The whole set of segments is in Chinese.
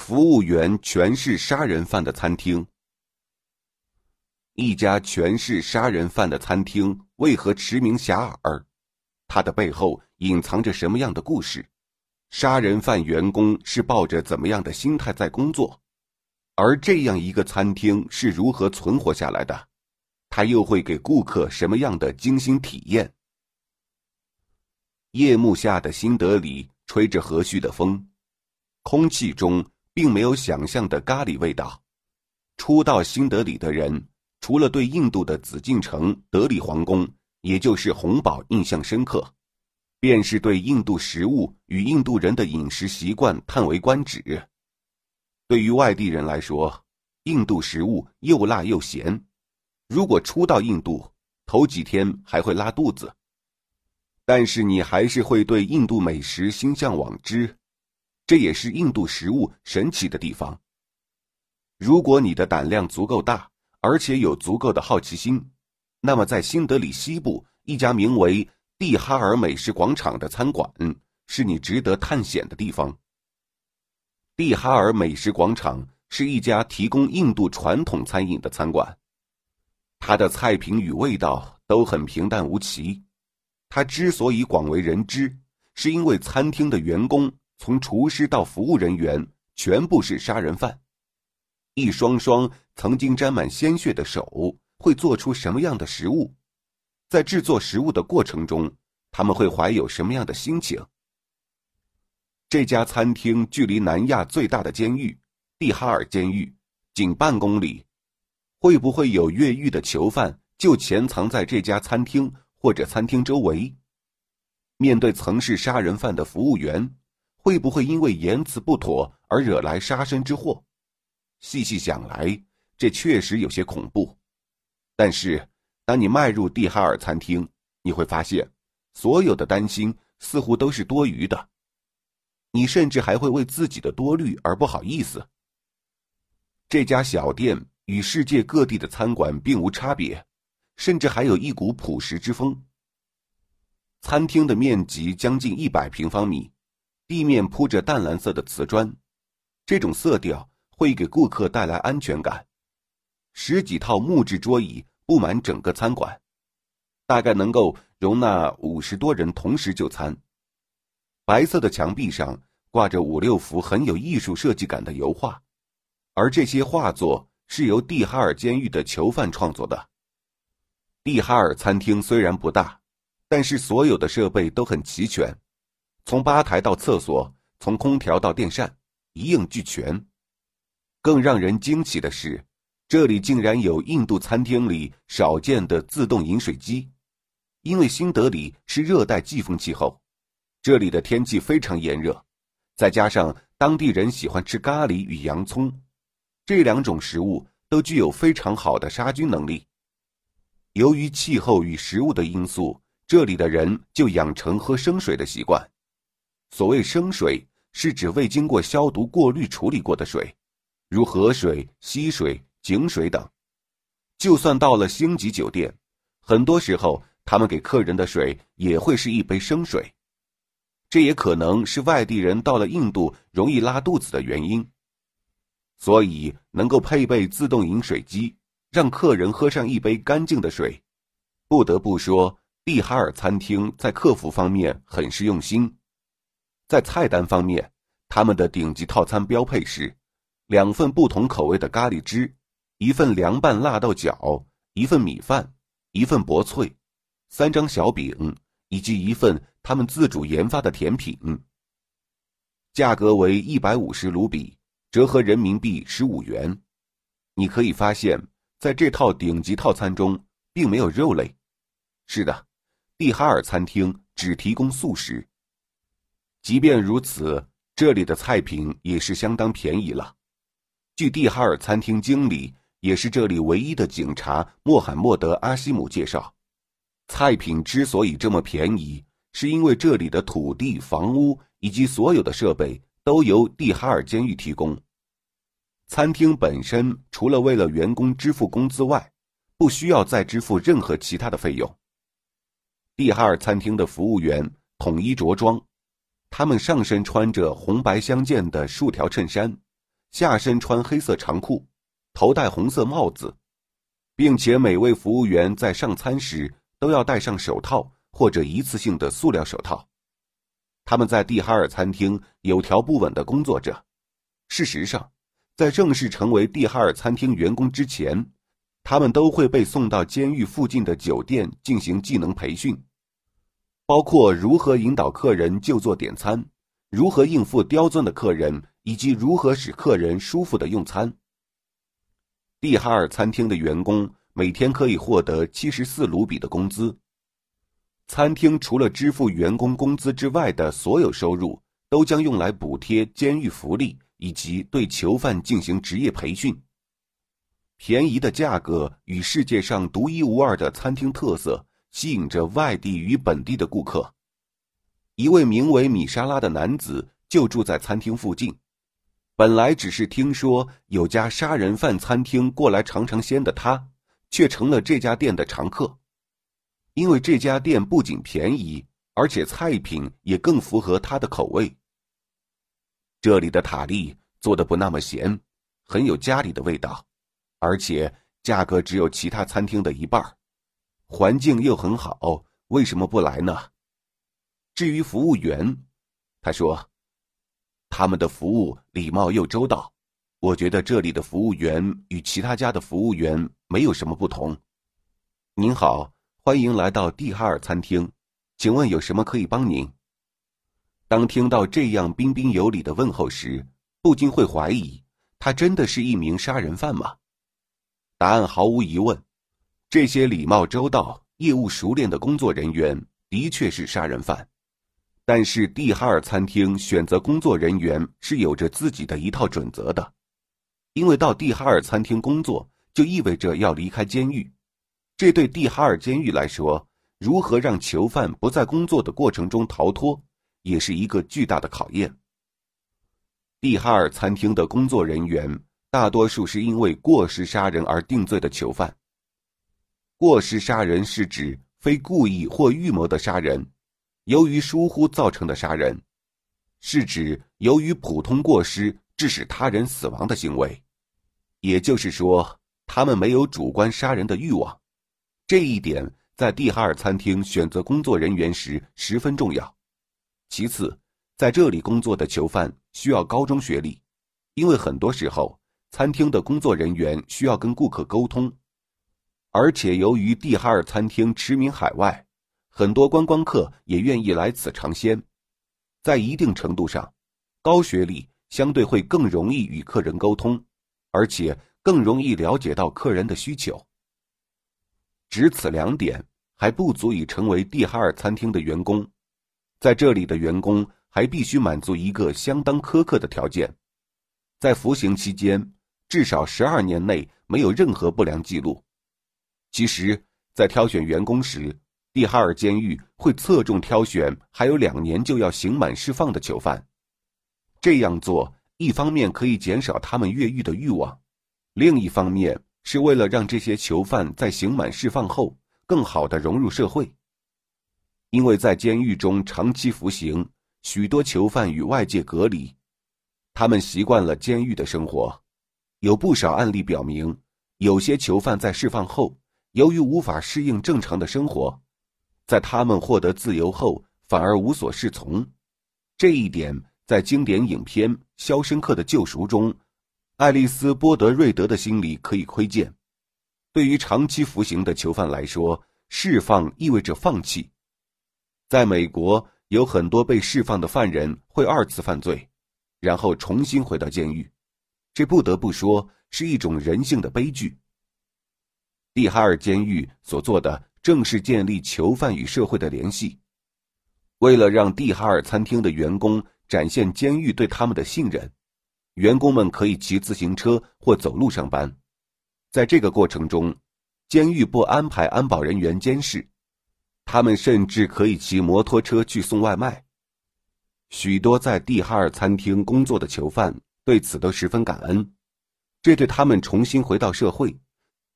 服务员全是杀人犯的餐厅。一家全是杀人犯的餐厅为何驰名遐迩？它的背后隐藏着什么样的故事？杀人犯员工是抱着怎么样的心态在工作？而这样一个餐厅是如何存活下来的？它又会给顾客什么样的精心体验？夜幕下的新德里吹着和煦的风，空气中并没有想象的咖喱味道。初到新德里的人。除了对印度的紫禁城、德里皇宫，也就是红堡印象深刻，便是对印度食物与印度人的饮食习惯叹为观止。对于外地人来说，印度食物又辣又咸，如果初到印度，头几天还会拉肚子。但是你还是会对印度美食心向往之，这也是印度食物神奇的地方。如果你的胆量足够大。而且有足够的好奇心，那么在新德里西部一家名为“蒂哈尔美食广场”的餐馆是你值得探险的地方。蒂哈尔美食广场是一家提供印度传统餐饮的餐馆，它的菜品与味道都很平淡无奇。它之所以广为人知，是因为餐厅的员工从厨师到服务人员全部是杀人犯。一双双曾经沾满鲜血的手会做出什么样的食物？在制作食物的过程中，他们会怀有什么样的心情？这家餐厅距离南亚最大的监狱——蒂哈尔监狱仅半公里，会不会有越狱的囚犯就潜藏在这家餐厅或者餐厅周围？面对曾是杀人犯的服务员，会不会因为言辞不妥而惹来杀身之祸？细细想来，这确实有些恐怖。但是，当你迈入蒂哈尔餐厅，你会发现，所有的担心似乎都是多余的。你甚至还会为自己的多虑而不好意思。这家小店与世界各地的餐馆并无差别，甚至还有一股朴实之风。餐厅的面积将近一百平方米，地面铺着淡蓝色的瓷砖，这种色调。会给顾客带来安全感。十几套木质桌椅布满整个餐馆，大概能够容纳五十多人同时就餐。白色的墙壁上挂着五六幅很有艺术设计感的油画，而这些画作是由蒂哈尔监狱的囚犯创作的。蒂哈尔餐厅虽然不大，但是所有的设备都很齐全，从吧台到厕所，从空调到电扇，一应俱全。更让人惊奇的是，这里竟然有印度餐厅里少见的自动饮水机。因为新德里是热带季风气候，这里的天气非常炎热，再加上当地人喜欢吃咖喱与洋葱，这两种食物都具有非常好的杀菌能力。由于气候与食物的因素，这里的人就养成喝生水的习惯。所谓生水，是指未经过消毒过滤处理过的水。如河水、溪水、井水等，就算到了星级酒店，很多时候他们给客人的水也会是一杯生水。这也可能是外地人到了印度容易拉肚子的原因。所以，能够配备自动饮水机，让客人喝上一杯干净的水，不得不说，蒂哈尔餐厅在客服方面很是用心。在菜单方面，他们的顶级套餐标配是。两份不同口味的咖喱汁，一份凉拌辣豆角，一份米饭，一份薄脆，三张小饼，以及一份他们自主研发的甜品。价格为一百五十卢比，折合人民币十五元。你可以发现，在这套顶级套餐中，并没有肉类。是的，蒂哈尔餐厅只提供素食。即便如此，这里的菜品也是相当便宜了。据蒂哈尔餐厅经理，也是这里唯一的警察穆罕默德·阿西姆介绍，菜品之所以这么便宜，是因为这里的土地、房屋以及所有的设备都由蒂哈尔监狱提供。餐厅本身除了为了员工支付工资外，不需要再支付任何其他的费用。蒂哈尔餐厅的服务员统一着装，他们上身穿着红白相间的竖条衬衫。下身穿黑色长裤，头戴红色帽子，并且每位服务员在上餐时都要戴上手套或者一次性的塑料手套。他们在蒂哈尔餐厅有条不紊的工作着。事实上，在正式成为蒂哈尔餐厅员工之前，他们都会被送到监狱附近的酒店进行技能培训，包括如何引导客人就坐点餐，如何应付刁钻的客人，以及如何使客人舒服的用餐。蒂哈尔餐厅的员工每天可以获得七十四卢比的工资。餐厅除了支付员工工资之外的所有收入，都将用来补贴监狱福利以及对囚犯进行职业培训。便宜的价格与世界上独一无二的餐厅特色，吸引着外地与本地的顾客。一位名为米莎拉的男子就住在餐厅附近。本来只是听说有家杀人犯餐厅过来尝尝鲜的他，却成了这家店的常客。因为这家店不仅便宜，而且菜品也更符合他的口味。这里的塔利做的不那么咸，很有家里的味道，而且价格只有其他餐厅的一半，环境又很好，为什么不来呢？至于服务员，他说，他们的服务礼貌又周到，我觉得这里的服务员与其他家的服务员没有什么不同。您好。欢迎来到蒂哈尔餐厅，请问有什么可以帮您？当听到这样彬彬有礼的问候时，不禁会怀疑他真的是一名杀人犯吗？答案毫无疑问，这些礼貌周到、业务熟练的工作人员的确是杀人犯。但是蒂哈尔餐厅选择工作人员是有着自己的一套准则的，因为到蒂哈尔餐厅工作就意味着要离开监狱。这对蒂哈尔监狱来说，如何让囚犯不在工作的过程中逃脱，也是一个巨大的考验。蒂哈尔餐厅的工作人员大多数是因为过失杀人而定罪的囚犯。过失杀人是指非故意或预谋的杀人，由于疏忽造成的杀人，是指由于普通过失致使他人死亡的行为。也就是说，他们没有主观杀人的欲望。这一点在蒂哈尔餐厅选择工作人员时十分重要。其次，在这里工作的囚犯需要高中学历，因为很多时候餐厅的工作人员需要跟顾客沟通，而且由于蒂哈尔餐厅驰名海外，很多观光客也愿意来此尝鲜。在一定程度上，高学历相对会更容易与客人沟通，而且更容易了解到客人的需求。只此两点还不足以成为蒂哈尔餐厅的员工，在这里的员工还必须满足一个相当苛刻的条件，在服刑期间至少十二年内没有任何不良记录。其实，在挑选员工时，蒂哈尔监狱会侧重挑选还有两年就要刑满释放的囚犯。这样做一方面可以减少他们越狱的欲望，另一方面。是为了让这些囚犯在刑满释放后更好的融入社会。因为在监狱中长期服刑，许多囚犯与外界隔离，他们习惯了监狱的生活。有不少案例表明，有些囚犯在释放后，由于无法适应正常的生活，在他们获得自由后反而无所适从。这一点在经典影片《肖申克的救赎》中。爱丽丝·波德瑞德的心理可以窥见。对于长期服刑的囚犯来说，释放意味着放弃。在美国，有很多被释放的犯人会二次犯罪，然后重新回到监狱。这不得不说是一种人性的悲剧。蒂哈尔监狱所做的正是建立囚犯与社会的联系。为了让蒂哈尔餐厅的员工展现监狱对他们的信任。员工们可以骑自行车或走路上班，在这个过程中，监狱不安排安保人员监视，他们甚至可以骑摩托车去送外卖。许多在蒂哈尔餐厅工作的囚犯对此都十分感恩，这对他们重新回到社会，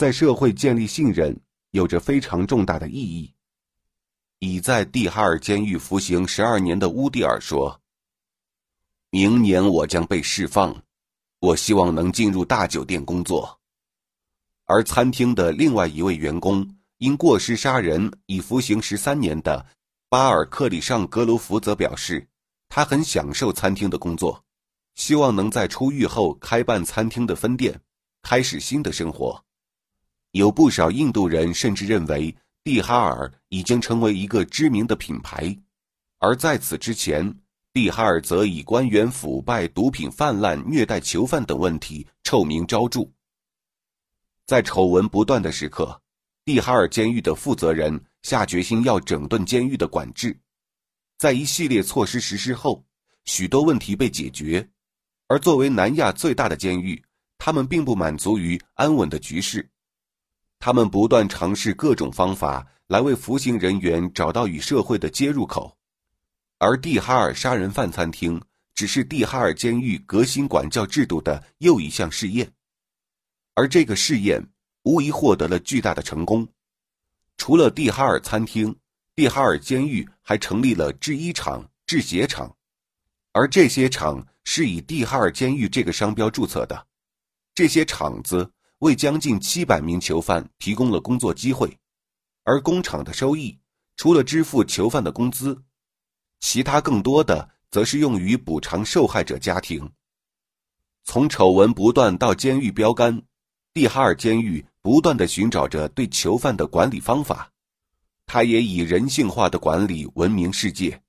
在社会建立信任有着非常重大的意义。已在蒂哈尔监狱服刑十二年的乌蒂尔说。明年我将被释放，我希望能进入大酒店工作。而餐厅的另外一位员工因过失杀人已服刑十三年的巴尔克里尚格罗福则表示，他很享受餐厅的工作，希望能在出狱后开办餐厅的分店，开始新的生活。有不少印度人甚至认为蒂哈尔已经成为一个知名的品牌，而在此之前。蒂哈尔则以官员腐败、毒品泛滥、虐待囚犯等问题臭名昭著。在丑闻不断的时刻，蒂哈尔监狱的负责人下决心要整顿监狱的管制。在一系列措施实施后，许多问题被解决。而作为南亚最大的监狱，他们并不满足于安稳的局势，他们不断尝试各种方法来为服刑人员找到与社会的接入口。而蒂哈尔杀人犯餐厅只是蒂哈尔监狱革新管教制度的又一项试验，而这个试验无疑获得了巨大的成功。除了蒂哈尔餐厅，蒂哈尔监狱还成立了制衣厂、制鞋厂，而这些厂是以蒂哈尔监狱这个商标注册的。这些厂子为将近七百名囚犯提供了工作机会，而工厂的收益除了支付囚犯的工资。其他更多的则是用于补偿受害者家庭。从丑闻不断到监狱标杆，蒂哈尔监狱不断的寻找着对囚犯的管理方法，他也以人性化的管理闻名世界。